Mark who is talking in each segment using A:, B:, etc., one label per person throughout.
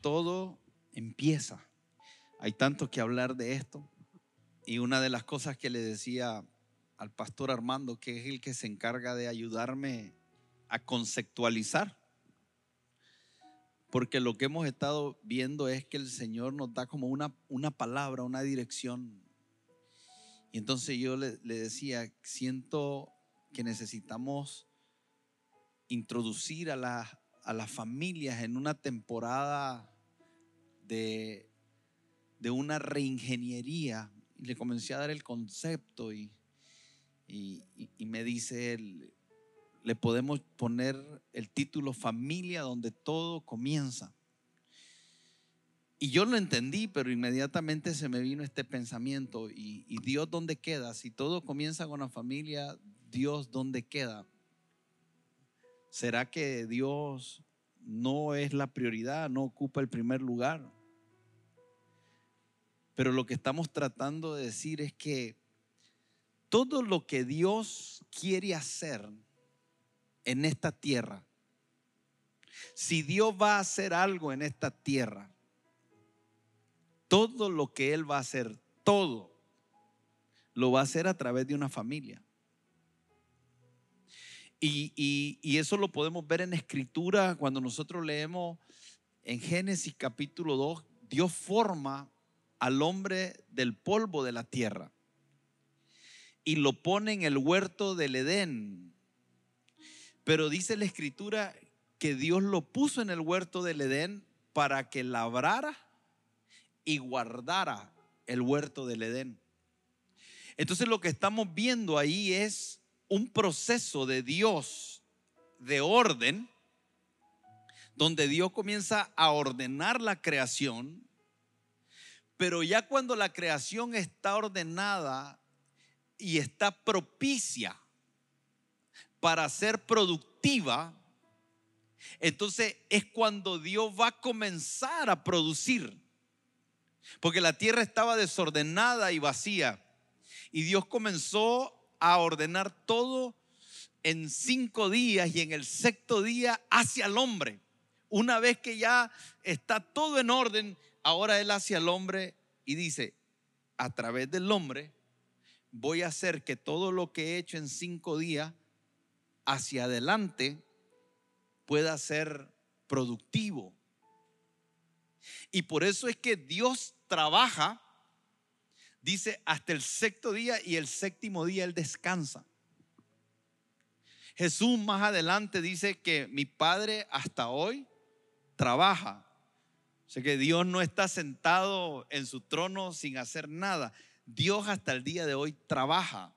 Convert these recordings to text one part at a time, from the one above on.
A: todo empieza. Hay tanto que hablar de esto. Y una de las cosas que le decía al pastor Armando, que es el que se encarga de ayudarme a conceptualizar, porque lo que hemos estado viendo es que el Señor nos da como una, una palabra, una dirección. Y entonces yo le, le decía, siento que necesitamos introducir a la, a las familias en una temporada de, de una reingeniería. Y le comencé a dar el concepto y, y, me dice él, le podemos poner el título familia donde todo comienza. Y yo lo entendí, pero inmediatamente se me vino este pensamiento, y, y, Dios dónde queda? Si todo comienza con la familia, Dios dónde queda? ¿Será que Dios no es la prioridad, no ocupa el primer lugar? Pero lo que estamos tratando de decir es que todo lo que Dios quiere hacer en esta tierra, si Dios va a hacer algo en esta tierra, todo lo que Él va a hacer, todo, lo va a hacer a través de una familia. Y, eso lo podemos ver en escritura cuando nosotros leemos en Génesis capítulo 2, Dios forma al hombre del polvo de la tierra y lo pone en el huerto del Edén. Pero dice la escritura que Dios lo puso en el huerto del Edén para que labrara y guardara el huerto del Edén. Entonces lo que estamos viendo ahí es un proceso de Dios de orden, donde Dios comienza a ordenar la creación, pero ya cuando la creación está ordenada y está propicia para ser productiva, entonces es cuando Dios va a comenzar a producir. Porque la tierra estaba desordenada y vacía. Y Dios comenzó a ordenar todo en cinco días y en el sexto día hacia el hombre. Una vez que ya está todo en orden, ahora Él hacia el hombre y dice, a través del hombre voy a hacer que todo lo que he hecho en cinco días hacia adelante pueda ser productivo. Y por eso es que Dios trabaja dice hasta el sexto día y el séptimo día Él descansa. Jesús más adelante dice que mi Padre hasta hoy trabaja. O sea que Dios no está sentado en su trono sin hacer nada. Dios hasta el día de hoy trabaja.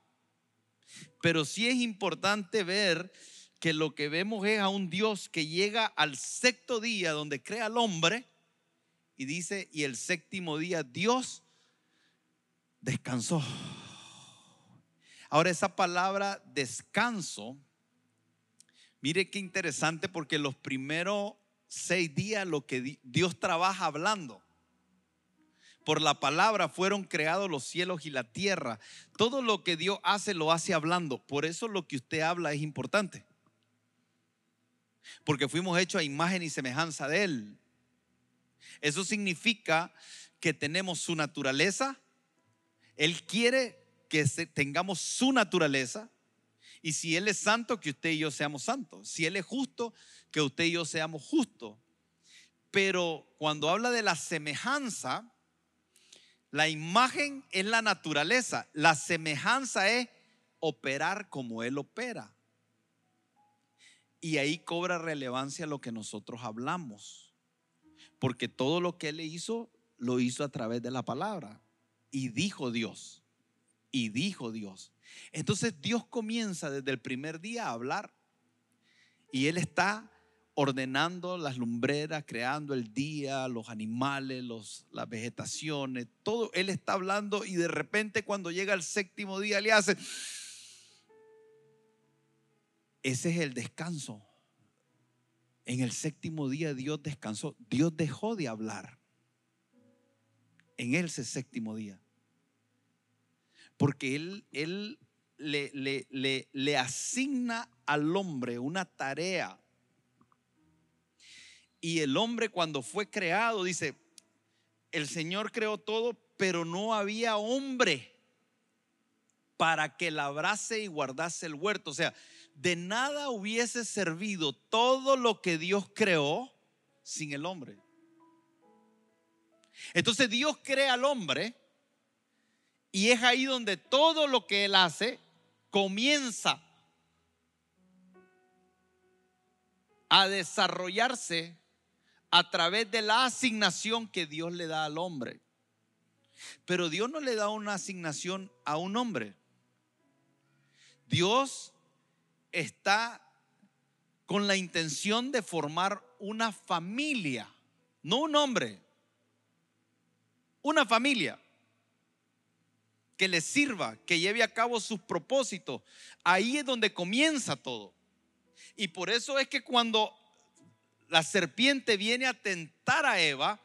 A: Pero sí es importante ver que lo que vemos es a un Dios que llega al sexto día donde crea al hombre y dice, y el séptimo día Dios descansó. Ahora esa palabra descanso, mire qué interesante porque los primeros seis días lo que Dios trabaja hablando. Por la palabra fueron creados los cielos y la tierra. Todo lo que Dios hace lo hace hablando. Por eso lo que usted habla es importante. Porque fuimos hechos a imagen y semejanza de Él. Eso significa que tenemos su naturaleza, él quiere que tengamos su naturaleza. Y si Él es santo, que usted y yo seamos santos. Si Él es justo, que usted y yo seamos justos. Pero cuando habla de la semejanza, la imagen es la naturaleza. La semejanza es operar como Él opera. Y ahí cobra relevancia lo que nosotros hablamos. Porque todo lo que Él hizo, lo hizo a través de la palabra. Y dijo Dios, y dijo Dios. Entonces Dios comienza desde el primer día a hablar y Él está ordenando las lumbreras, creando el día, los animales, las vegetaciones, todo. Él está hablando y de repente cuando llega el séptimo día le hace... Ese es el descanso. En el séptimo día Dios descansó. Dios dejó de hablar. En ese séptimo día. Porque Él, él le, le, le, le asigna al hombre una tarea y el hombre cuando fue creado, dice, el Señor creó todo, pero no había hombre para que labrase y guardase el huerto. O sea, de nada hubiese servido todo lo que Dios creó sin el hombre. Entonces Dios crea al hombre y es ahí donde todo lo que Él hace comienza a desarrollarse a través de la asignación que Dios le da al hombre. Pero Dios no le da una asignación a un hombre. Dios está con la intención de formar una familia, no un hombre, una familia que le sirva, que lleve a cabo sus propósitos. Ahí es donde comienza todo. Y por eso es que cuando la serpiente viene a tentar a Eva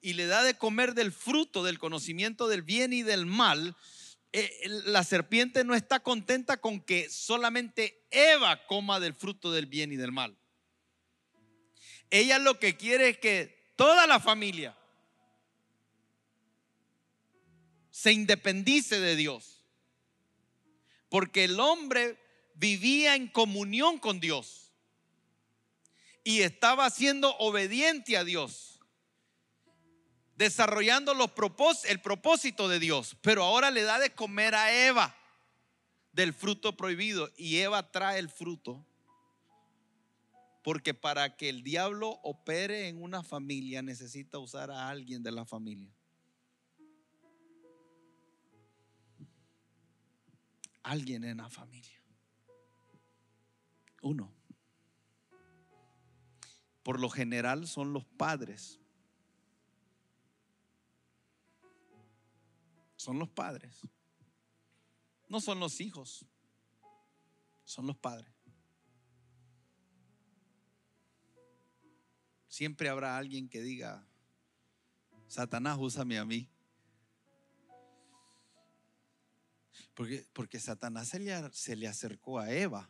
A: y le da de comer del fruto del conocimiento del bien y del mal, eh, la serpiente no está contenta con que solamente Eva coma del fruto del bien y del mal. Ella lo que quiere es que toda la familia se independice de Dios. Porque el hombre vivía en comunión con Dios y estaba siendo obediente a Dios, desarrollando los el propósito de Dios, pero ahora le da de comer a Eva del fruto prohibido y Eva trae el fruto. Porque para que el diablo opere en una familia necesita usar a alguien de la familia. Alguien en la familia. Uno por lo general son los padres. Son los padres. No son los hijos. Son los padres. Siempre habrá alguien que diga, Satanás, úsame a mí. Porque, porque Satanás se le, se le acercó a Eva.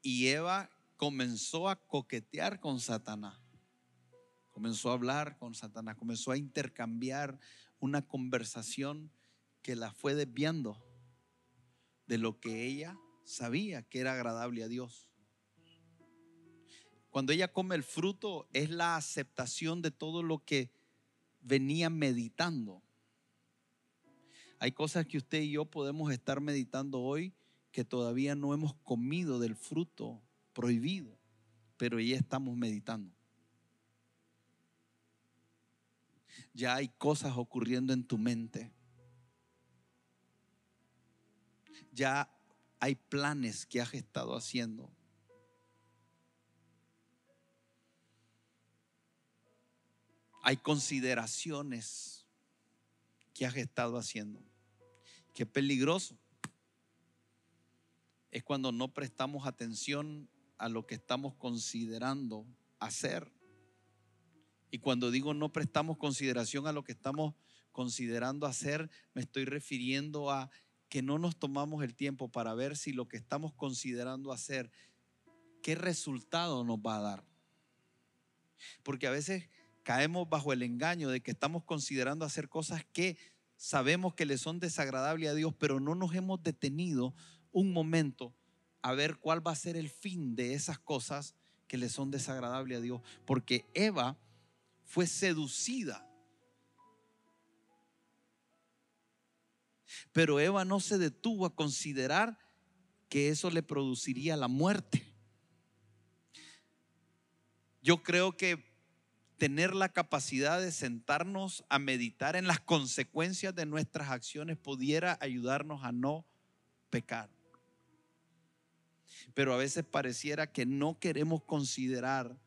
A: Y Eva comenzó a coquetear con Satanás. Comenzó a hablar con Satanás, comenzó a intercambiar una conversación que la fue desviando de lo que ella sabía que era agradable a Dios. Cuando ella come el fruto es la aceptación de todo lo que venía meditando. Hay cosas que usted y yo podemos estar meditando hoy que todavía no hemos comido del fruto prohibido, pero ya estamos meditando. Ya hay cosas ocurriendo en tu mente. Ya hay planes que has estado haciendo. Hay consideraciones que has estado haciendo. Qué peligroso es cuando no prestamos atención a lo que estamos considerando hacer. Y cuando digo no prestamos consideración a lo que estamos considerando hacer, me estoy refiriendo a que no nos tomamos el tiempo para ver si lo que estamos considerando hacer, qué resultado nos va a dar. Porque a veces caemos bajo el engaño de que estamos considerando hacer cosas que sabemos que le son desagradables a Dios, pero no nos hemos detenido un momento a ver cuál va a ser el fin de esas cosas que le son desagradables a Dios. Porque Eva fue seducida. Pero Eva no se detuvo a considerar que eso le produciría la muerte. Yo creo que tener la capacidad de sentarnos a meditar en las consecuencias de nuestras acciones pudiera ayudarnos a no pecar. pero a veces pareciera que no queremos considerar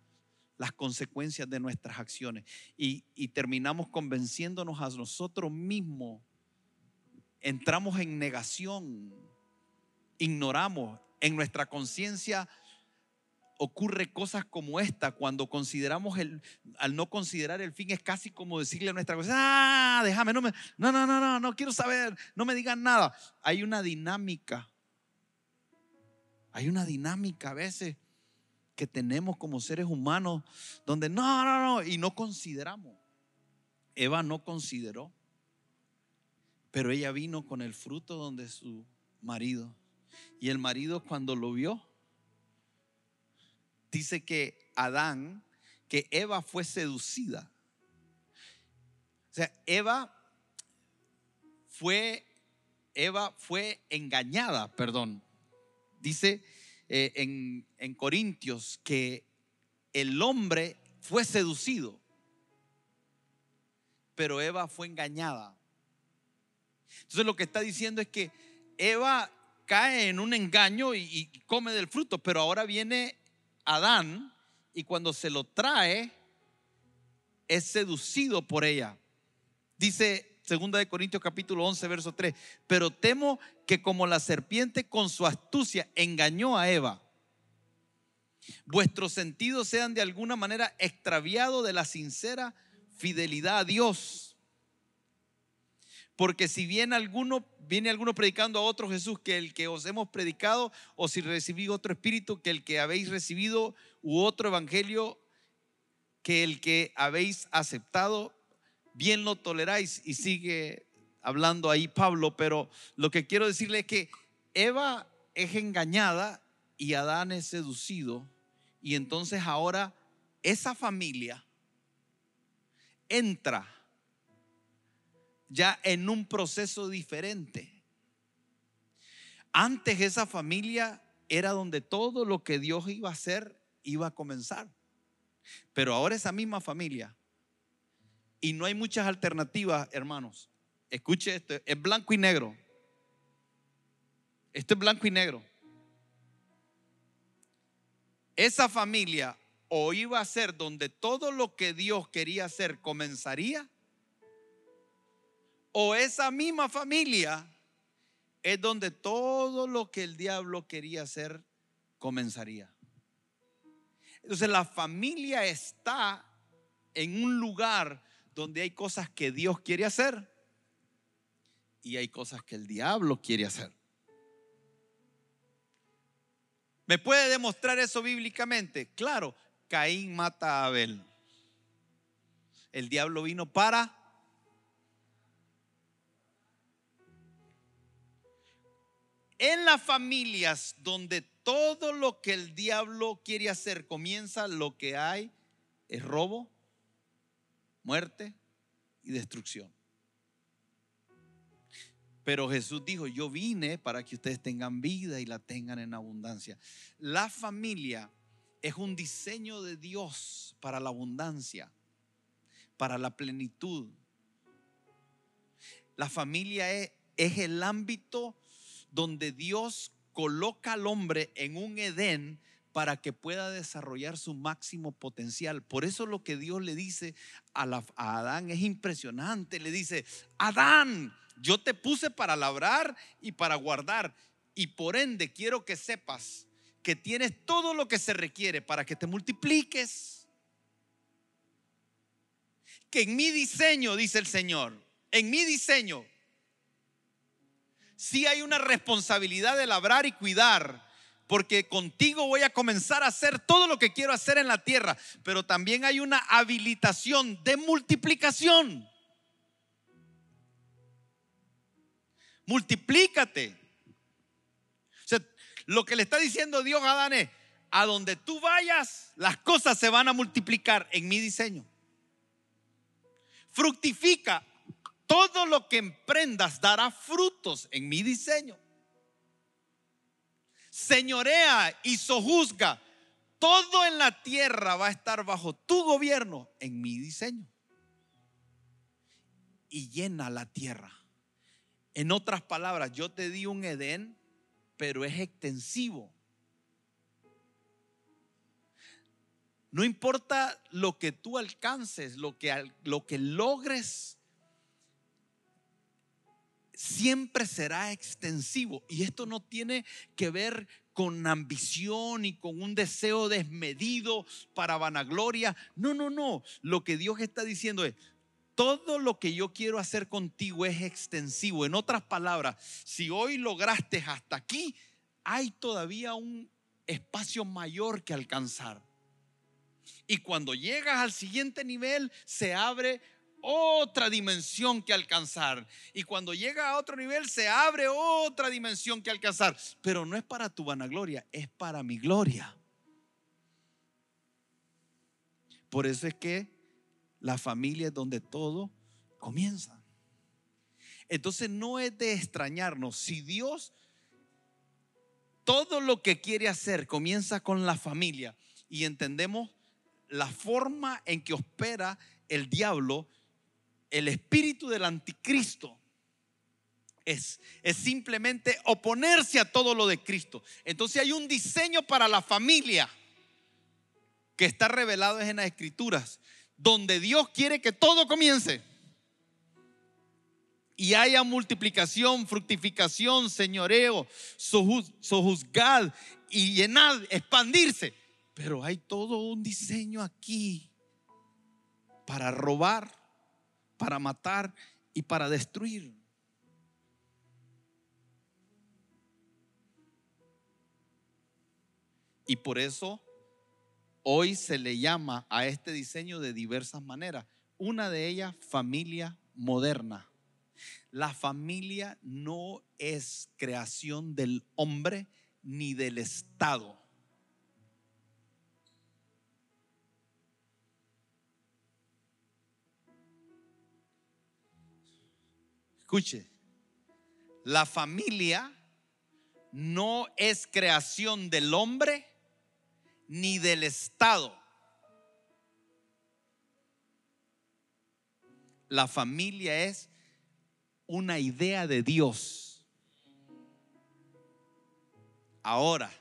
A: las consecuencias de nuestras acciones y, y terminamos convenciéndonos a nosotros mismos. Entramos en negación, ignoramos en nuestra conciencia ocurre cosas como esta cuando consideramos el al no considerar el fin es casi como decirle a nuestra cosa ah déjame no me no no no no no quiero saber no me digan nada hay una dinámica. Hay una dinámica a veces que tenemos como seres humanos donde no no no y no consideramos. Eva no consideró pero ella vino con el fruto donde su marido y el marido cuando lo vio, dice que Adán, que Eva fue seducida. O sea, Eva fue, Eva fue engañada, perdón. Dice eh, en, en Corintios que el hombre fue seducido, pero Eva fue engañada. Entonces lo que está diciendo es que Eva cae en un engaño y, come del fruto, pero ahora viene Adán y cuando se lo trae es seducido por ella. Dice 2 de Corintios capítulo 11 verso 3, pero temo que como la serpiente con su astucia engañó a Eva, vuestros sentidos sean de alguna manera extraviados de la sincera fidelidad a Dios porque si viene alguno, viene alguno predicando a otro Jesús que el que os hemos predicado, o si recibí otro espíritu que el que habéis recibido, u otro evangelio que el que habéis aceptado, bien lo toleráis. Y sigue hablando ahí Pablo, pero lo que quiero decirle es que Eva es engañada y Adán es seducido. Y entonces ahora esa familia entra ya en un proceso diferente. Antes esa familia era donde todo lo que Dios iba a hacer iba a comenzar. Pero ahora esa misma familia, y no hay muchas alternativas, hermanos. Escuche esto, es blanco y negro. Esto es blanco y negro. Esa familia o iba a ser donde todo lo que Dios quería hacer comenzaría, o esa misma familia es donde todo lo que el diablo quería hacer comenzaría. Entonces la familia está en un lugar donde hay cosas que Dios quiere hacer y hay cosas que el diablo quiere hacer. ¿Me puede demostrar eso bíblicamente? Claro, Caín mata a Abel. El diablo vino para En las familias donde todo lo que el diablo quiere hacer comienza, lo que hay es robo, muerte y destrucción. Pero Jesús dijo, yo vine para que ustedes tengan vida y la tengan en abundancia. La familia es un diseño de Dios para la abundancia, para la plenitud. La familia es, el ámbito donde Dios coloca al hombre en un Edén para que pueda desarrollar su máximo potencial. Por eso lo que Dios le dice a, Adán es impresionante. Le dice, Adán, yo te puse para labrar y para guardar. Y por ende quiero que sepas que tienes todo lo que se requiere para que te multipliques. Que en mi diseño, dice el Señor, en mi diseño sí hay una responsabilidad de labrar y cuidar, porque contigo voy a comenzar a hacer todo lo que quiero hacer en la tierra, pero también hay una habilitación de multiplicación. Multiplícate. O sea, lo que le está diciendo Dios a Adán es, a donde tú vayas, las cosas se van a multiplicar en mi diseño. Fructifica, todo lo que emprendas dará frutos en mi diseño. Señorea y sojuzga. Todo en la tierra va a estar bajo tu gobierno en mi diseño. Y llena la tierra. En otras palabras, yo te di un Edén, pero es extensivo. No importa lo que tú alcances, lo que, lo que logres siempre será extensivo. Y esto no tiene que ver con ambición y con un deseo desmedido para vanagloria. No, no, no. Lo que Dios está diciendo es, todo lo que yo quiero hacer contigo es extensivo. En otras palabras, si hoy lograste hasta aquí, hay todavía un espacio mayor que alcanzar. Y cuando llegas al siguiente nivel, se abre otra dimensión que alcanzar. Y cuando llega a otro nivel, se abre otra dimensión que alcanzar. Pero no es para tu vanagloria, es para mi gloria. Por eso es que la familia es donde todo comienza. Entonces no es de extrañarnos. Si Dios todo lo que quiere hacer comienza con la familia y entendemos la forma en que opera el diablo, el espíritu del anticristo es, es simplemente oponerse a todo lo de Cristo. Entonces hay un diseño para la familia que está revelado en las escrituras, donde Dios quiere que todo comience. Y haya multiplicación, fructificación, señoreo, sojuzgad y llenad, expandirse. Pero hay todo un diseño aquí para robar, para matar y para destruir. Y por eso hoy se le llama a este diseño de diversas maneras. Una de ellas, familia moderna. La familia no es creación del hombre ni del Estado. Escuche, la familia no es creación del hombre ni del Estado. La familia es una idea de Dios. Ahora,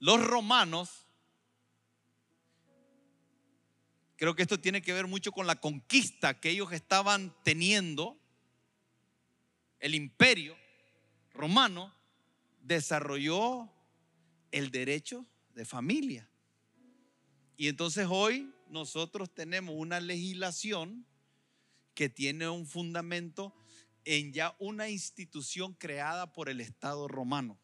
A: los romanos, creo que esto tiene que ver mucho con la conquista que ellos estaban teniendo el imperio romano desarrolló el derecho de familia. Y entonces hoy nosotros tenemos una legislación que tiene un fundamento en ya una institución creada por el Estado romano.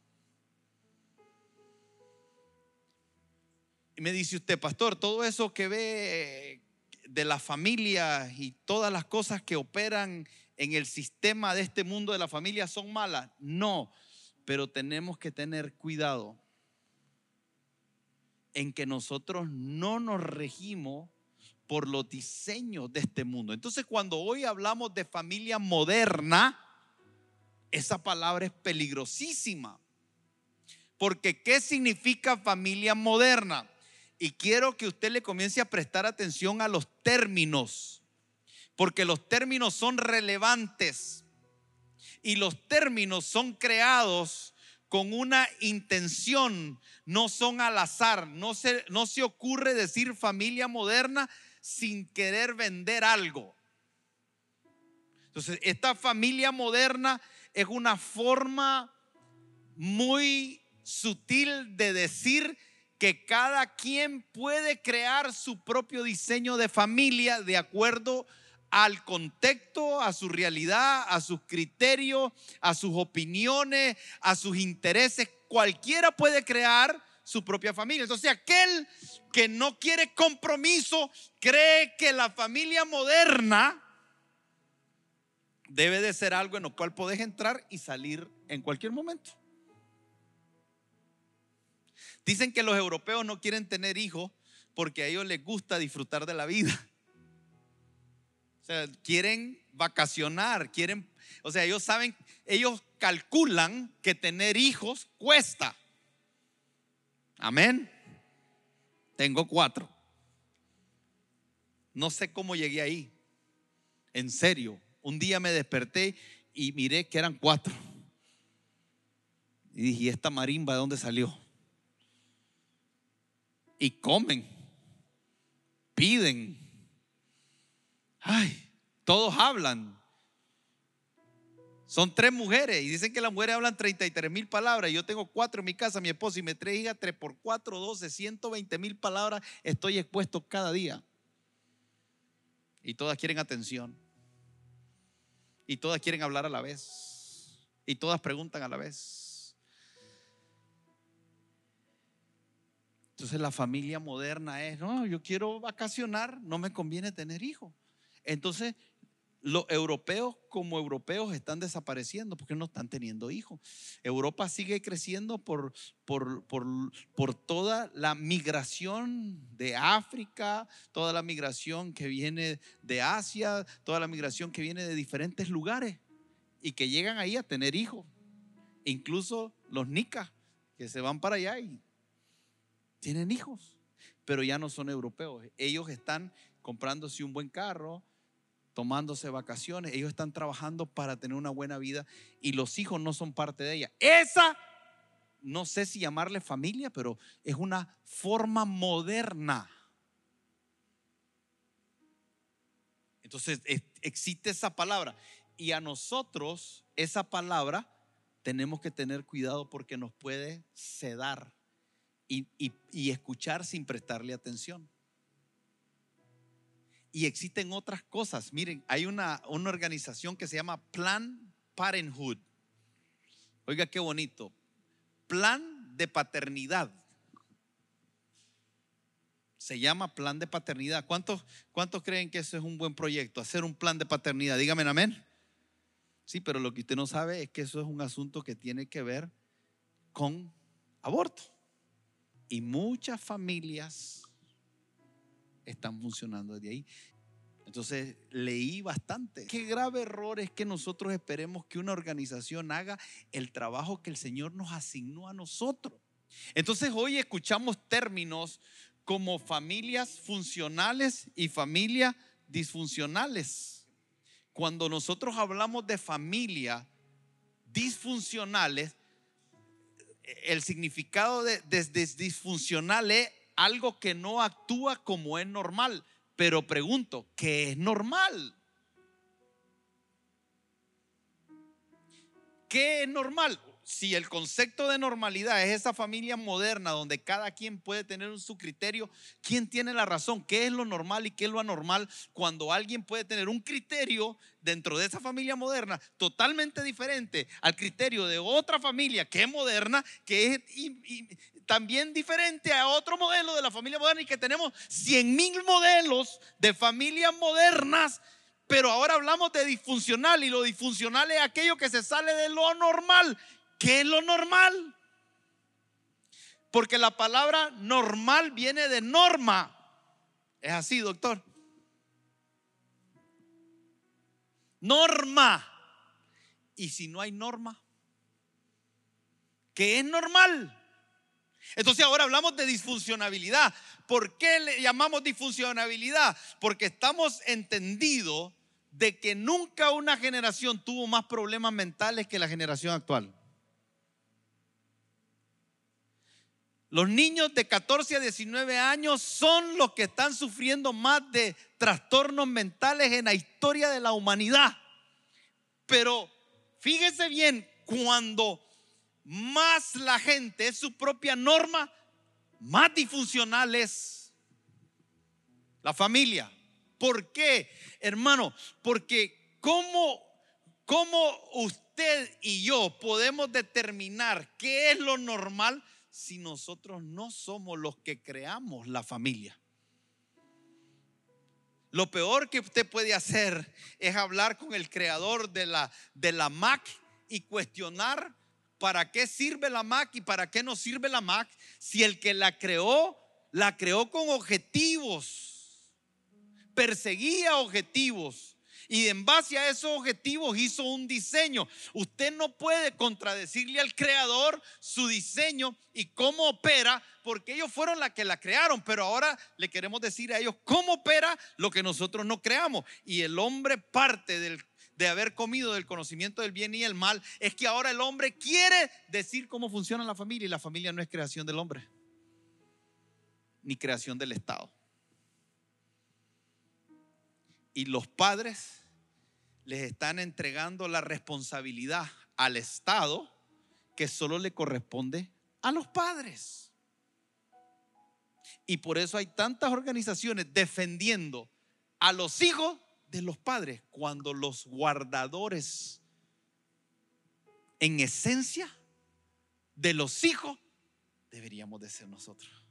A: Y me dice usted, pastor, todo eso que ve de la familia y todas las cosas que operan en el sistema de este mundo de la familia son malas. No, pero tenemos que tener cuidado en que nosotros no nos regimos por los diseños de este mundo. Entonces cuando hoy hablamos de familia moderna, esa palabra es peligrosísima. Porque ¿qué significa familia moderna? Y quiero que usted le comience a prestar atención a los términos porque los términos son relevantes y los términos son creados con una intención, no son al azar, no se, no se ocurre decir familia moderna sin querer vender algo. Entonces, esta familia moderna es una forma muy sutil de decir que cada quien puede crear su propio diseño de familia de acuerdo a al contexto, a su realidad, a sus criterios, a sus opiniones, a sus intereses. Cualquiera puede crear su propia familia. Entonces aquel que no quiere compromiso cree que la familia moderna debe de ser algo en lo cual puedes entrar y salir en cualquier momento. Dicen que los europeos no quieren tener hijos porque a ellos les gusta disfrutar de la vida. O sea, quieren vacacionar, quieren, o sea, ellos saben, ellos calculan que tener hijos cuesta. Amén. Tengo cuatro. No sé cómo llegué ahí. En serio, un día me desperté y miré que eran cuatro. Y dije, ¿y esta marimba de dónde salió? Y comen. Todos hablan. Son tres mujeres y dicen que las mujeres hablan 33 mil palabras. Yo tengo cuatro en mi casa, mi esposo, y me tres hijas, tres por cuatro, doce, 120 mil palabras. Estoy expuesto cada día. Y todas quieren atención. Y todas quieren hablar a la vez. Y todas preguntan a la vez. Entonces la familia moderna es, no, yo quiero vacacionar, no me conviene tener hijos. Entonces los europeos como europeos están desapareciendo porque no están teniendo hijos. Europa sigue creciendo por, por, por, toda la migración de África, toda la migración que viene de Asia, toda la migración que viene de diferentes lugares y que llegan ahí a tener hijos. Incluso los nicas que se van para allá y tienen hijos, pero ya no son europeos. Ellos están comprándose un buen carro, tomándose vacaciones, ellos están trabajando para tener una buena vida y los hijos no son parte de ella. Esa, no sé si llamarle familia, pero es una forma moderna. Entonces existe esa palabra y a nosotros esa palabra tenemos que tener cuidado porque nos puede sedar y, y escuchar sin prestarle atención. Y existen otras cosas. Miren, hay una, una organización que se llama Plan Parenthood. Oiga, qué bonito. Plan de paternidad. Se llama plan de paternidad. ¿Cuántos, ¿Cuántos creen que eso es un buen proyecto? Hacer un plan de paternidad. Dígame amén. Sí, pero lo que usted no sabe es que eso es un asunto que tiene que ver con aborto. Y muchas familias están funcionando desde ahí. Entonces leí bastante. Qué grave error es que nosotros esperemos que una organización haga el trabajo que el Señor nos asignó a nosotros. Entonces hoy escuchamos términos como familias funcionales y familias disfuncionales. Cuando nosotros hablamos de familia disfuncionales, el significado de, disfuncional es algo que no actúa como es normal. Pero pregunto, ¿qué es normal? ¿Qué es normal? Si el concepto de normalidad es esa familia moderna donde cada quien puede tener su criterio, ¿quién tiene la razón? ¿Qué es lo normal y qué es lo anormal cuando alguien puede tener un criterio dentro de esa familia moderna totalmente diferente al criterio de otra familia que es moderna, que es también diferente a otro modelo de la familia moderna y que tenemos 100 mil modelos de familias modernas, pero ahora hablamos de disfuncional y lo disfuncional es aquello que se sale de lo normal. ¿Qué es lo normal? Porque la palabra normal viene de norma. Es así, doctor. Norma. Y si no hay norma, ¿qué es normal? Entonces ahora hablamos de disfuncionabilidad. ¿Por qué le llamamos disfuncionabilidad? Porque estamos entendidos de que nunca una generación tuvo más problemas mentales que la generación actual. Los niños de 14 a 19 años son los que están sufriendo más de trastornos mentales en la historia de la humanidad. Pero fíjese bien, cuando más la gente es su propia norma, más disfuncional es la familia. ¿Por qué, hermano? Porque ¿cómo, cómo usted y yo podemos determinar qué es lo normal si nosotros no somos los que creamos la familia? Lo peor que usted puede hacer es hablar con el creador de la, de la Mac y cuestionar ¿para qué sirve la Mac y para qué no sirve la Mac si el que la creó, la creó con objetivos, perseguía objetivos? Y en base a esos objetivos hizo un diseño. Usted no puede contradecirle al creador su diseño y cómo opera, porque ellos fueron las que la crearon, pero ahora le queremos decir a ellos cómo opera lo que nosotros no creamos. Y el hombre parte del de haber comido del conocimiento del bien y el mal es que ahora el hombre quiere decir cómo funciona la familia y la familia no es creación del hombre ni creación del Estado. Y los padres les están entregando la responsabilidad al Estado que solo le corresponde a los padres. Y por eso hay tantas organizaciones defendiendo a los hijos de los padres cuando los guardadores en esencia de los hijos deberíamos de ser nosotros.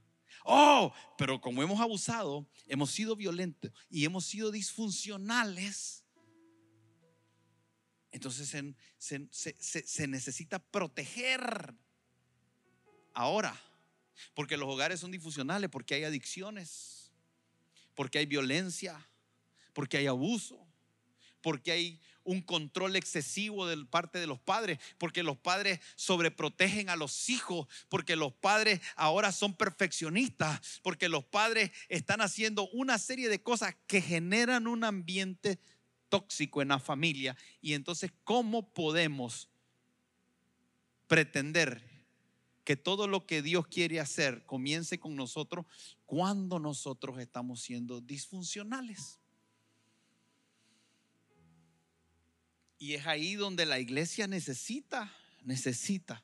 A: Oh, pero como hemos abusado, hemos sido violentos y hemos sido disfuncionales, entonces se, necesita proteger ahora, porque los hogares son disfuncionales, porque hay adicciones, porque hay violencia, porque hay abuso, porque hay un control excesivo de parte de los padres, porque los padres sobreprotegen a los hijos, porque los padres ahora son perfeccionistas, porque los padres están haciendo una serie de cosas que generan un ambiente tóxico en la familia. Y entonces, ¿cómo podemos pretender que todo lo que Dios quiere hacer comience con nosotros cuando nosotros estamos siendo disfuncionales? Y es ahí donde la iglesia necesita, necesita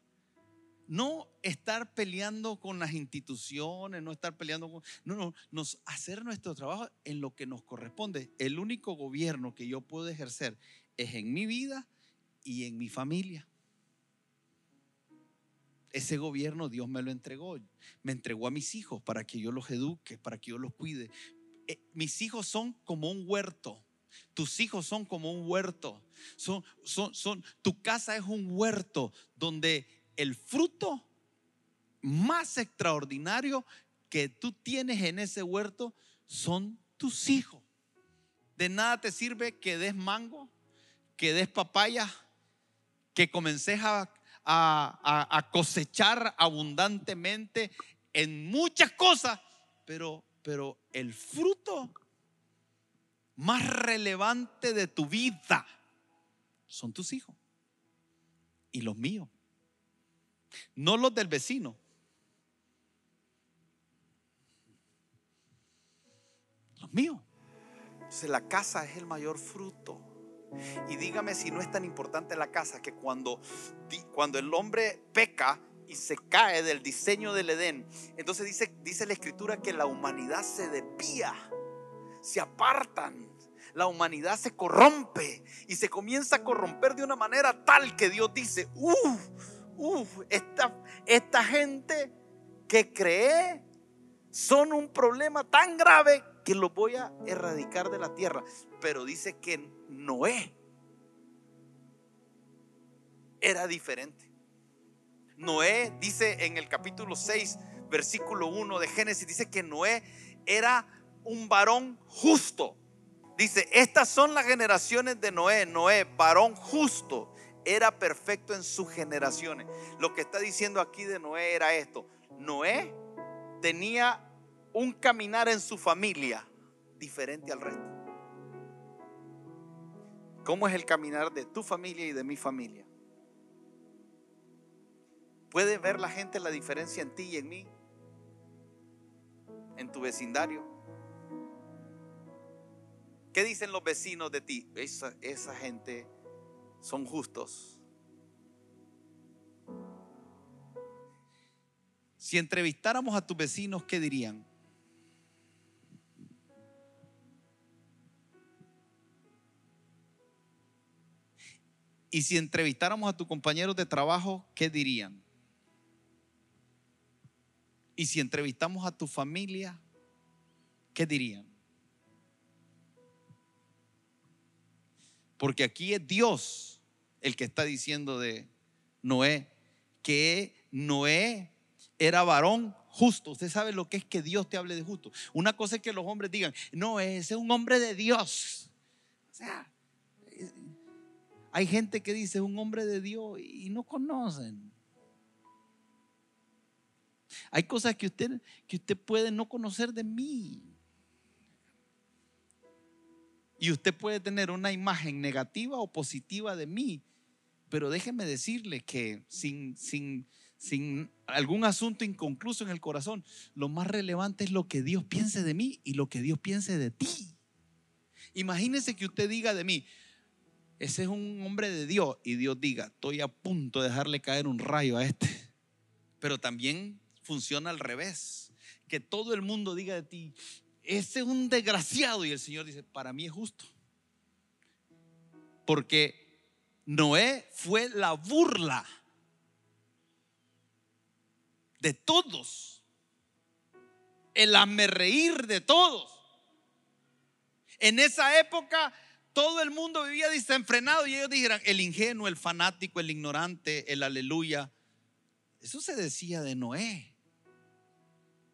A: no estar peleando con las instituciones, no estar peleando con... No, no, nos, hacer nuestro trabajo en lo que nos corresponde. El único gobierno que yo puedo ejercer es en mi vida y en mi familia. Ese gobierno Dios me lo entregó. Me entregó a mis hijos para que yo los eduque, para que yo los cuide. Eh, mis hijos son como un huerto. Tus hijos son como un huerto. Son, son, son, tu casa es un huerto donde el fruto más extraordinario que tú tienes en ese huerto son tus hijos. De nada te sirve que des mango, que des papaya, que comences a, a, cosechar abundantemente en muchas cosas, pero, pero el fruto más relevante de tu vida son tus hijos y los míos. No los del vecino. Los míos. Entonces la casa es el mayor fruto. Y dígame si no es tan importante la casa que cuando, cuando el hombre peca y se cae del diseño del Edén, entonces dice, dice la escritura que la humanidad se despía, se apartan, la humanidad se corrompe y se comienza a corromper de una manera tal que Dios dice, uff, esta, esta gente que cree son un problema tan grave que lo voy a erradicar de la tierra. Pero dice que Noé era diferente. Noé dice en el capítulo 6, versículo 1 de Génesis, dice que Noé era un varón justo. Dice, estas son las generaciones de Noé. Noé, varón justo era perfecto en sus generaciones. Lo que está diciendo aquí de Noé era esto. Noé tenía un caminar en su familia diferente al resto. ¿Cómo es el caminar de tu familia y de mi familia? ¿Puede ver la gente la diferencia en ti y en mí? En tu vecindario. ¿Qué dicen los vecinos de ti? Esa, esa gente son justos. Si entrevistáramos a tus vecinos, ¿qué dirían? Y si entrevistáramos a tus compañeros de trabajo, ¿qué dirían? Y si entrevistamos a tu familia, ¿qué dirían? Porque aquí es Dios el que está diciendo de Noé, que Noé era varón justo. Usted sabe lo que es que Dios te hable de justo. Una cosa es que los hombres digan, no, ese es un hombre de Dios. O sea, hay gente que dice un hombre de Dios y no conocen. Hay cosas que usted, que usted puede no conocer de mí. Y usted puede tener una imagen negativa o positiva de mí, pero déjeme decirle que sin, sin, sin algún asunto inconcluso en el corazón, lo más relevante es lo que Dios piense de mí y lo que Dios piense de ti. Imagínese que usted diga de mí, ese es un hombre de Dios y Dios diga, estoy a punto de dejarle caer un rayo a este. Pero también funciona al revés, que todo el mundo diga de ti, ese es un desgraciado y el Señor dice, para mí es justo. Porque Noé fue la burla de todos, el reír de todos. En esa época todo el mundo vivía desenfrenado y ellos dijeran, el ingenuo, el fanático, el ignorante, el aleluya. Eso se decía de Noé.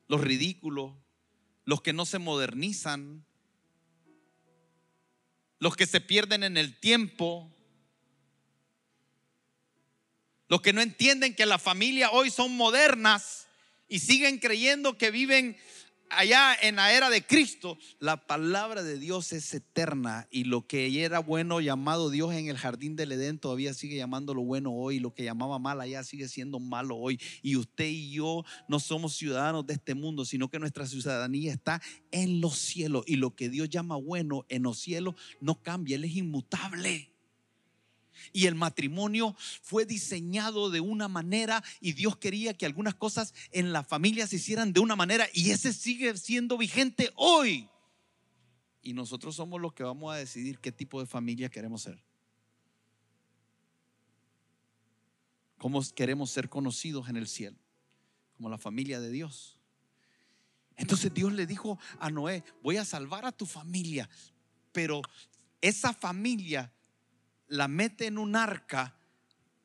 A: Los ridículos, los que no se modernizan, los que se pierden en el tiempo, los que no entienden que las familias hoy son modernas y siguen creyendo que viven allá en la era de Cristo, la palabra de Dios es eterna y lo que era bueno llamado Dios en el jardín del Edén todavía sigue llamándolo bueno hoy, lo que llamaba mal allá sigue siendo malo hoy. Y usted y yo no somos ciudadanos de este mundo, sino que nuestra ciudadanía está en los cielos y lo que Dios llama bueno en los cielos no cambia, Él es inmutable. Y el matrimonio fue diseñado de una manera y Dios quería que algunas cosas en la familia se hicieran de una manera y ese sigue siendo vigente hoy. Y nosotros somos los que vamos a decidir qué tipo de familia queremos ser. Cómo queremos ser conocidos en el cielo, como la familia de Dios. Entonces Dios le dijo a Noé, voy a salvar a tu familia, pero esa familia la mete en un arca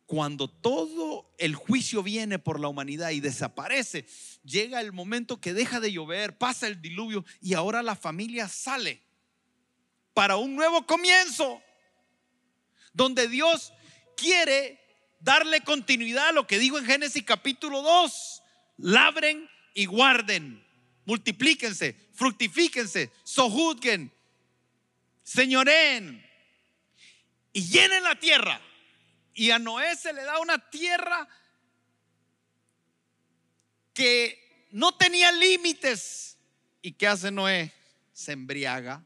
A: cuando todo el juicio viene por la humanidad y desaparece, llega el momento que deja de llover, pasa el diluvio y ahora la familia sale para un nuevo comienzo, donde Dios quiere darle continuidad a lo que dijo en Génesis capítulo 2, labren y guarden, multiplíquense, fructifíquense, sojuzguen, señoren y llenen la tierra. Y a Noé se le da una tierra que no tenía límites. ¿Y qué hace Noé? Se embriaga.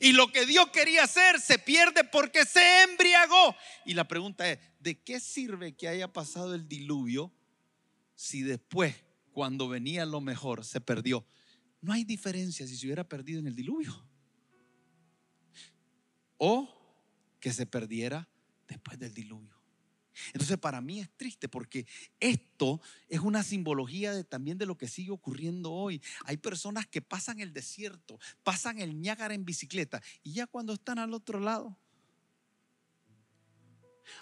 A: Y lo que Dios quería hacer se pierde porque se embriagó. Y la pregunta es, ¿de qué sirve que haya pasado el diluvio si después, cuando venía lo mejor, se perdió? No hay diferencia si se hubiera perdido en el diluvio o que se perdiera después del diluvio. Entonces para mí es triste porque esto es una simbología de, también de lo que sigue ocurriendo hoy. Hay personas que pasan el desierto, pasan el Niágara en bicicleta y ya cuando están al otro lado.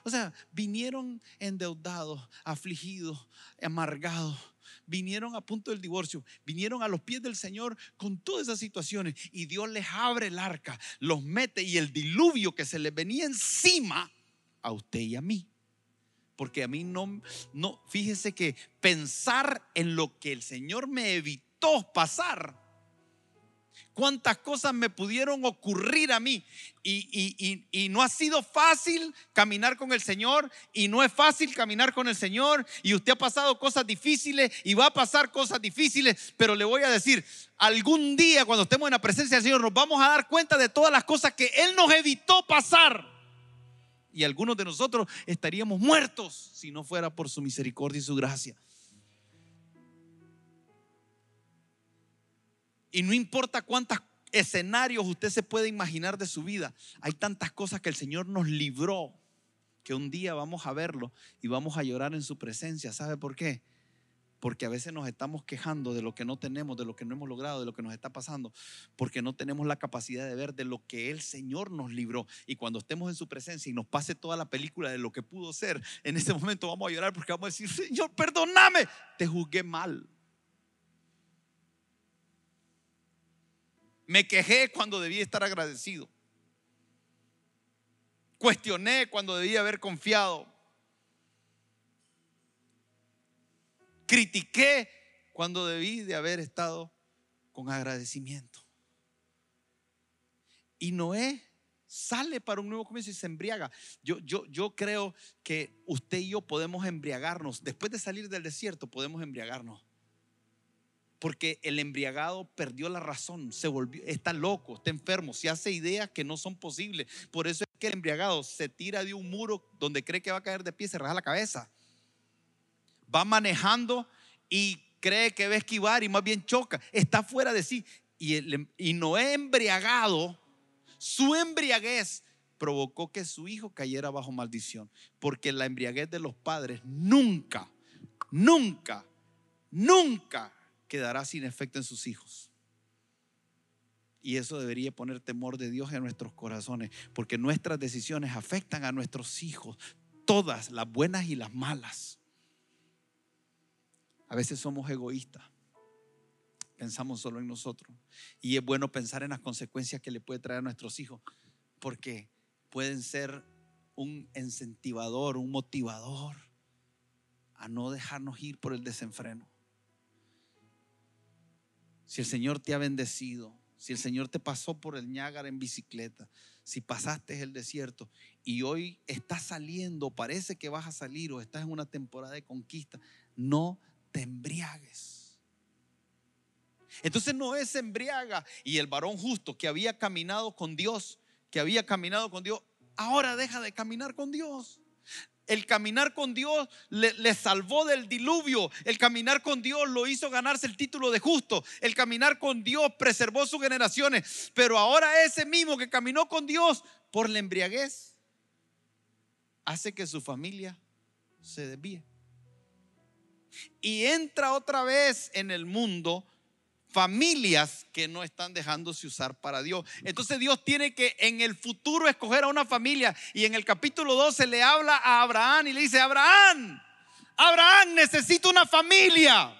A: O sea, vinieron endeudados, afligidos, amargados, vinieron a punto del divorcio, vinieron a los pies del Señor con todas esas situaciones y Dios les abre el arca, los mete y el diluvio que se les venía encima a usted y a mí. Porque a mí no, no, fíjese que pensar en lo que el Señor me evitó pasar cuántas cosas me pudieron ocurrir a mí. Y, no ha sido fácil caminar con el Señor y no es fácil caminar con el Señor y usted ha pasado cosas difíciles y va a pasar cosas difíciles, pero le voy a decir, algún día cuando estemos en la presencia del Señor nos vamos a dar cuenta de todas las cosas que Él nos evitó pasar. Y algunos de nosotros estaríamos muertos si no fuera por su misericordia y su gracia. Y no importa cuántos escenarios usted se puede imaginar de su vida, hay tantas cosas que el Señor nos libró que un día vamos a verlo y vamos a llorar en su presencia. ¿Sabe por qué? Porque a veces nos estamos quejando de lo que no tenemos, de lo que no hemos logrado, de lo que nos está pasando, porque no tenemos la capacidad de ver de lo que el Señor nos libró. Y cuando estemos en su presencia y nos pase toda la película de lo que pudo ser, en ese momento vamos a llorar porque vamos a decir, Señor, perdóname, te juzgué mal. Me quejé cuando debía estar agradecido. Cuestioné cuando debía haber confiado. Critiqué cuando debí de haber estado con agradecimiento. Y Noé sale para un nuevo comienzo y se embriaga. Yo, yo, yo creo que usted y yo podemos embriagarnos. Después de salir del desierto podemos embriagarnos. Porque el embriagado perdió la razón, se volvió, está loco, está enfermo, se hace ideas que no son posibles. Por eso es que el embriagado se tira de un muro donde cree que va a caer de pie se raja la cabeza. Va manejando y cree que va a esquivar y más bien choca. Está fuera de sí. Y, el, y Noé embriagado, su embriaguez provocó que su hijo cayera bajo maldición. Porque la embriaguez de los padres nunca, nunca, nunca quedará sin efecto en sus hijos. Y eso debería poner temor de Dios en nuestros corazones, porque nuestras decisiones afectan a nuestros hijos, todas, las buenas y las malas. A veces somos egoístas, pensamos solo en nosotros. Y es bueno pensar en las consecuencias que le puede traer a nuestros hijos, porque pueden ser un incentivador, un motivador a no dejarnos ir por el desenfreno. Si el Señor te ha bendecido, si el Señor te pasó por el Ñágara en bicicleta, si pasaste el desierto y hoy estás saliendo, parece que vas a salir o estás en una temporada de conquista, no te embriagues. Entonces no es embriaga y el varón justo que había caminado con Dios que había caminado con Dios, ahora deja de caminar con Dios. El caminar con Dios le, salvó del diluvio. El caminar con Dios lo hizo ganarse el título de justo. El caminar con Dios preservó sus generaciones. Pero ahora ese mismo que caminó con Dios por la embriaguez hace que su familia se desvíe. Y entra otra vez en el mundo familias que no están dejándose usar para Dios. Entonces Dios tiene que en el futuro escoger a una familia. Y en el capítulo 12 le habla a Abraham y le dice, Abraham, Abraham necesita una familia.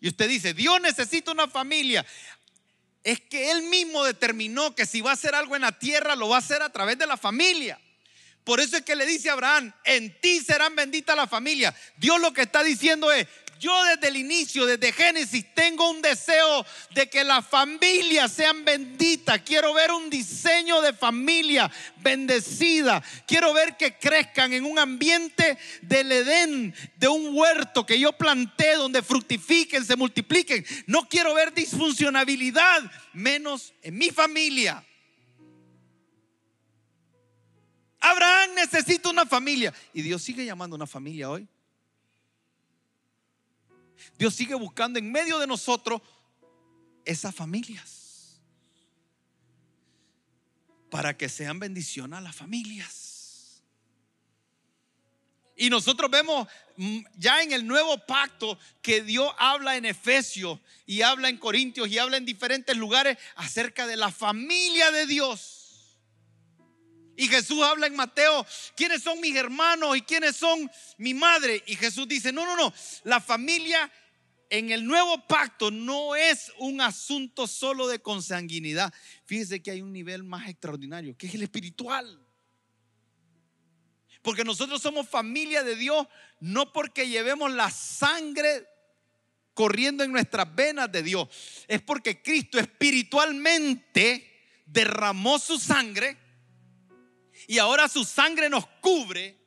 A: Y usted dice, Dios necesita una familia. Es que Él mismo determinó que si va a hacer algo en la tierra, lo va a hacer a través de la familia. Por eso es que le dice a Abraham, en ti serán benditas la familia. Dios lo que está diciendo es, yo desde el inicio, desde Génesis, tengo un deseo de que las familias sean benditas. Quiero ver un diseño de familia bendecida. Quiero ver que crezcan en un ambiente del Edén, de un huerto que yo planté donde fructifiquen, se multipliquen. No quiero ver disfuncionabilidad, menos en mi familia. Abraham necesita una familia. Y Dios sigue llamando una familia hoy. Dios sigue buscando en medio de nosotros esas familias. Para que sean bendición a las familias. Y nosotros vemos mm, ya en el nuevo pacto que Dios habla en Efesios y habla en Corintios y habla en diferentes lugares acerca de la familia de Dios. Y Jesús habla en Mateo, ¿quiénes son mis hermanos y quiénes son mi madre? Y Jesús dice, no, no, no, la familia en el nuevo pacto no es un asunto solo de consanguinidad. Fíjese que hay un nivel más extraordinario, que es el espiritual. Porque nosotros somos familia de Dios, no porque llevemos la sangre corriendo en nuestras venas de Dios. Es porque Cristo espiritualmente derramó su sangre y ahora su sangre nos cubre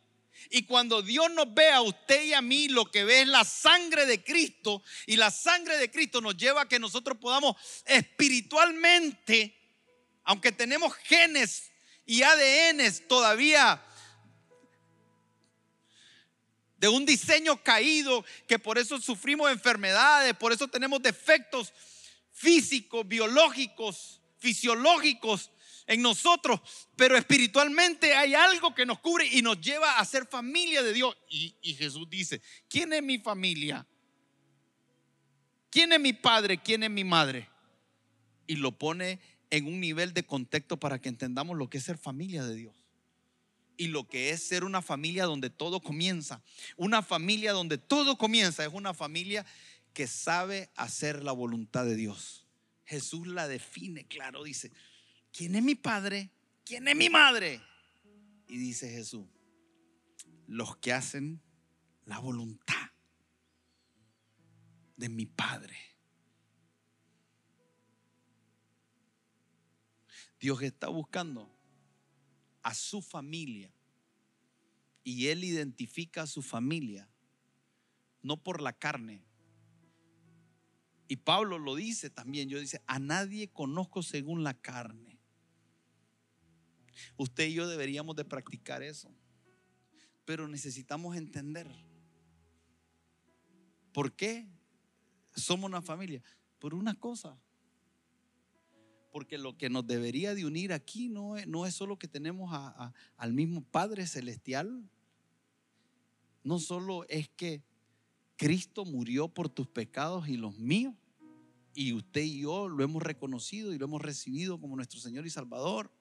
A: y cuando Dios nos ve a usted y a mí, lo que ve es la sangre de Cristo. Y la sangre de Cristo nos lleva a que nosotros podamos espiritualmente, aunque tenemos genes y ADNs todavía de un diseño caído, que por eso sufrimos enfermedades, por eso tenemos defectos físicos, biológicos, fisiológicos en nosotros, pero espiritualmente hay algo que nos cubre y nos lleva a ser familia de Dios. Y, Jesús dice, ¿quién es mi familia? ¿Quién es mi padre? ¿Quién es mi madre? Y lo pone en un nivel de contexto para que entendamos lo que es ser familia de Dios. Y lo que es ser una familia donde todo comienza. Una familia donde todo comienza es una familia que sabe hacer la voluntad de Dios. Jesús la define, claro, dice, ¿quién es mi padre? ¿Quién es mi madre? Y dice Jesús, los que hacen la voluntad de mi Padre. Dios está buscando a su familia y Él identifica a su familia no por la carne. Y Pablo lo dice también, yo dice, a nadie conozco según la carne. Usted y yo deberíamos de practicar eso. Pero necesitamos entender. ¿Por qué somos una familia? Por una cosa. Porque lo que nos debería de unir aquí no es, no es solo que tenemos al mismo Padre Celestial. No solo es que Cristo murió por tus pecados y los míos. Y usted y yo lo hemos reconocido y lo hemos recibido como nuestro Señor y Salvador.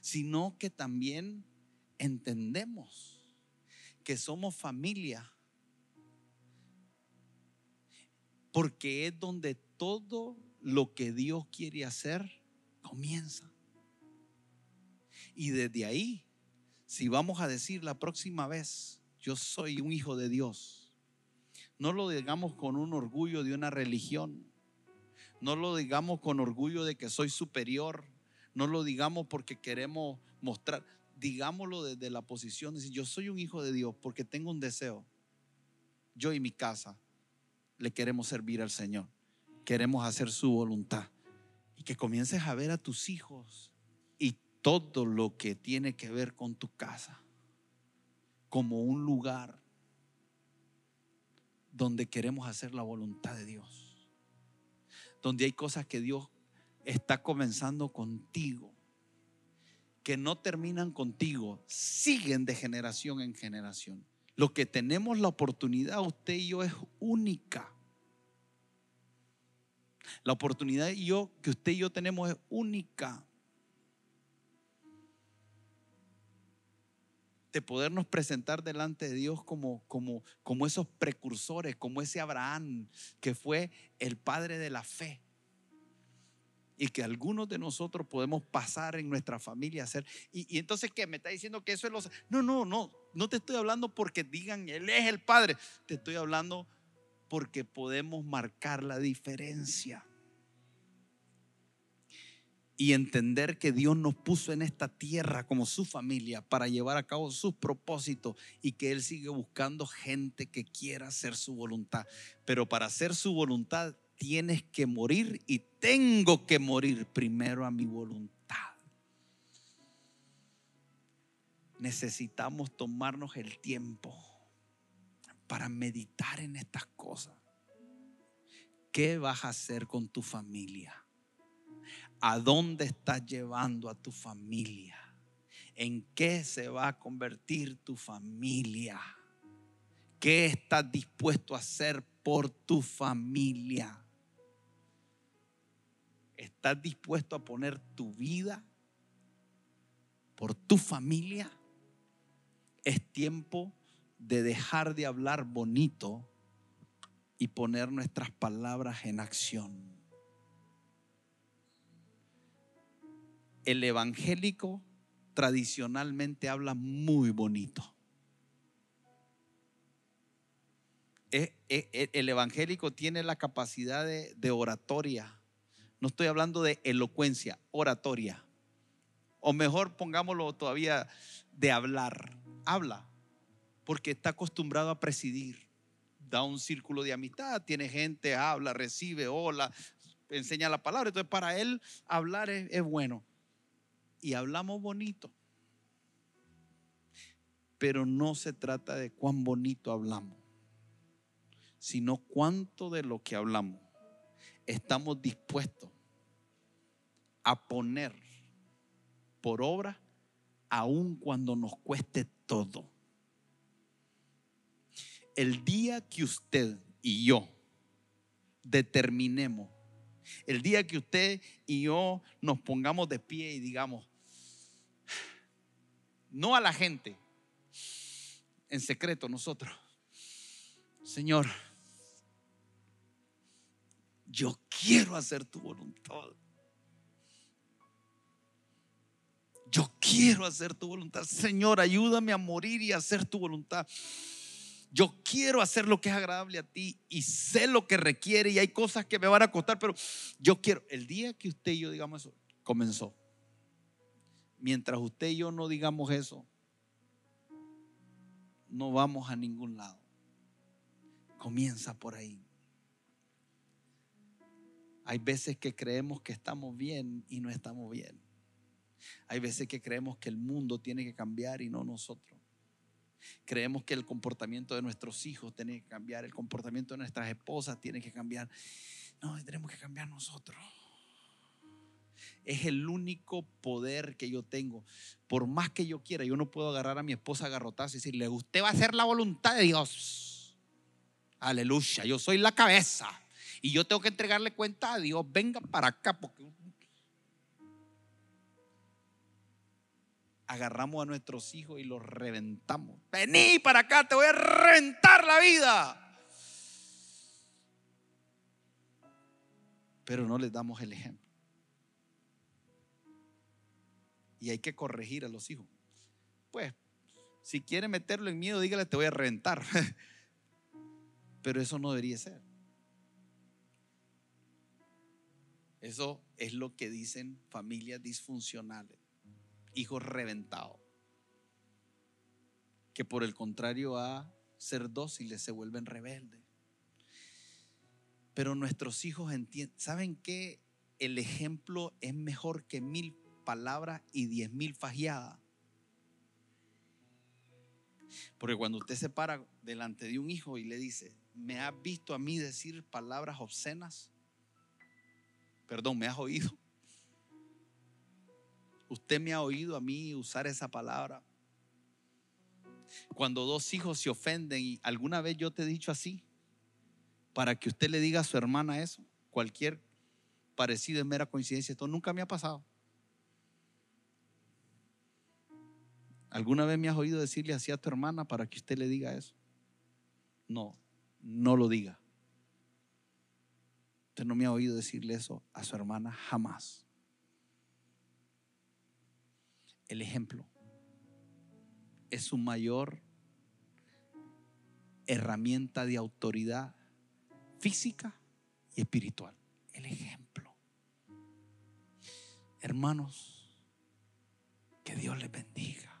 A: Sino que también entendemos que somos familia. Porque es donde todo lo que Dios quiere hacer comienza. Y desde ahí, si vamos a decir la próxima vez, yo soy un hijo de Dios. No lo digamos con un orgullo de una religión. No lo digamos con orgullo de que soy superior. No lo digamos porque queremos mostrar. Digámoslo desde la posición de decir, yo soy un hijo de Dios porque tengo un deseo. Yo y mi casa le queremos servir al Señor. Queremos hacer su voluntad. Y que comiences a ver a tus hijos y todo lo que tiene que ver con tu casa como un lugar donde queremos hacer la voluntad de Dios. Donde hay cosas que Dios está comenzando contigo, que no terminan contigo, siguen de generación en generación. Lo que tenemos la oportunidad, usted y yo, es única. La oportunidad yo, que usted y yo tenemos es única. de podernos presentar delante de Dios como, como, como esos precursores, como ese Abraham que fue el padre de la fe. Y que algunos de nosotros podemos pasar en nuestra familia a hacer. Y, y entonces, ¿qué? ¿Me está diciendo que eso es lo... No, no, no. No te estoy hablando porque digan, Él es el Padre. Te estoy hablando porque podemos marcar la diferencia y entender que Dios nos puso en esta tierra como su familia para llevar a cabo sus propósitos y que Él sigue buscando gente que quiera hacer su voluntad. Pero para hacer su voluntad tienes que morir y tengo que morir primero a mi voluntad. Necesitamos tomarnos el tiempo para meditar en estas cosas. ¿Qué vas a hacer con tu familia? a dónde estás llevando a tu familia. ¿En qué se va a convertir tu familia? ¿Qué estás dispuesto a hacer por tu familia? ¿Estás dispuesto a poner tu vida por tu familia? Es tiempo de dejar de hablar bonito y poner nuestras palabras en acción. el evangélico tradicionalmente habla muy bonito. El evangélico tiene la capacidad de, oratoria. No estoy hablando de elocuencia, oratoria. O mejor pongámoslo todavía de hablar. Habla, porque está acostumbrado a presidir. Da un círculo de amistad, tiene gente, habla, recibe, hola, enseña la palabra. Entonces para él hablar es bueno y hablamos bonito. Pero no se trata de cuán bonito hablamos, sino cuánto de lo que hablamos estamos dispuestos a poner por obra aun cuando nos cueste todo. El día que usted y yo determinemos, el día que usted y yo nos pongamos de pie y digamos, no a la gente, en secreto nosotros. Señor, yo quiero hacer tu voluntad. Yo quiero hacer tu voluntad. Señor, ayúdame a morir y hacer tu voluntad. Yo quiero hacer lo que es agradable a ti y sé lo que requiere y hay cosas que me van a costar, pero yo quiero. El día que usted y yo digamos eso, comenzó mientras usted y yo no digamos eso, no vamos a ningún lado. Comienza por ahí. Hay veces que creemos que estamos bien y no estamos bien. Hay veces que creemos que el mundo tiene que cambiar y no nosotros. Creemos que el comportamiento de nuestros hijos tiene que cambiar, el comportamiento de nuestras esposas tiene que cambiar. No, tenemos que cambiar nosotros. Es el único poder que yo tengo. Por más que yo quiera, yo no puedo agarrar a mi esposa a y decirle, usted va a hacer la voluntad de Dios. Aleluya, yo soy la cabeza. Y yo tengo que entregarle cuenta a Dios, venga para acá, porque agarramos a nuestros hijos y los reventamos. Vení para acá, te voy a reventar la vida. Pero no les damos el ejemplo. Y hay que corregir a los hijos. Pues, si quiere meterlo en miedo, dígale, te voy a reventar. Pero eso no debería ser. Eso es lo que dicen familias disfuncionales, hijos reventados, que por el contrario a ser dóciles se vuelven rebeldes. Pero nuestros hijos entienden, ¿saben que el ejemplo es mejor que mil palabras y diez mil fajiadas? Porque cuando usted se para delante de un hijo y le dice, ¿me has visto a mí decir palabras obscenas? Perdón, ¿me has oído? ¿Usted me ha oído a mí usar esa palabra? Cuando dos hijos se ofenden y alguna vez yo te he dicho así, para que usted le diga a su hermana eso, cualquier parecido es mera coincidencia, esto nunca me ha pasado. ¿Alguna vez me has oído decirle así a tu hermana para que usted le diga eso? No, no lo diga no me ha oído decirle eso a su hermana jamás. El ejemplo es su mayor herramienta de autoridad física y espiritual. El ejemplo. Hermanos, que Dios les bendiga.